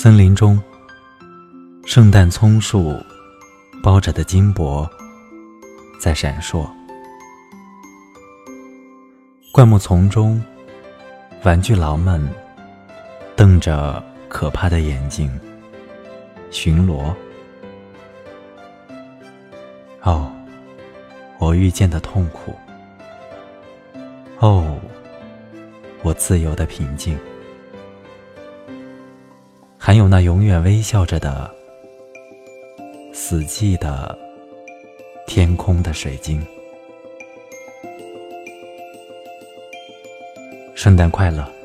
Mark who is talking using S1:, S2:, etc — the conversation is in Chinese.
S1: 森林中，圣诞松树包着的金箔在闪烁。灌木丛中，玩具狼们瞪着可怕的眼睛巡逻。哦，我遇见的痛苦。哦，我自由的平静。还有那永远微笑着的死寂的天空的水晶。圣诞快乐！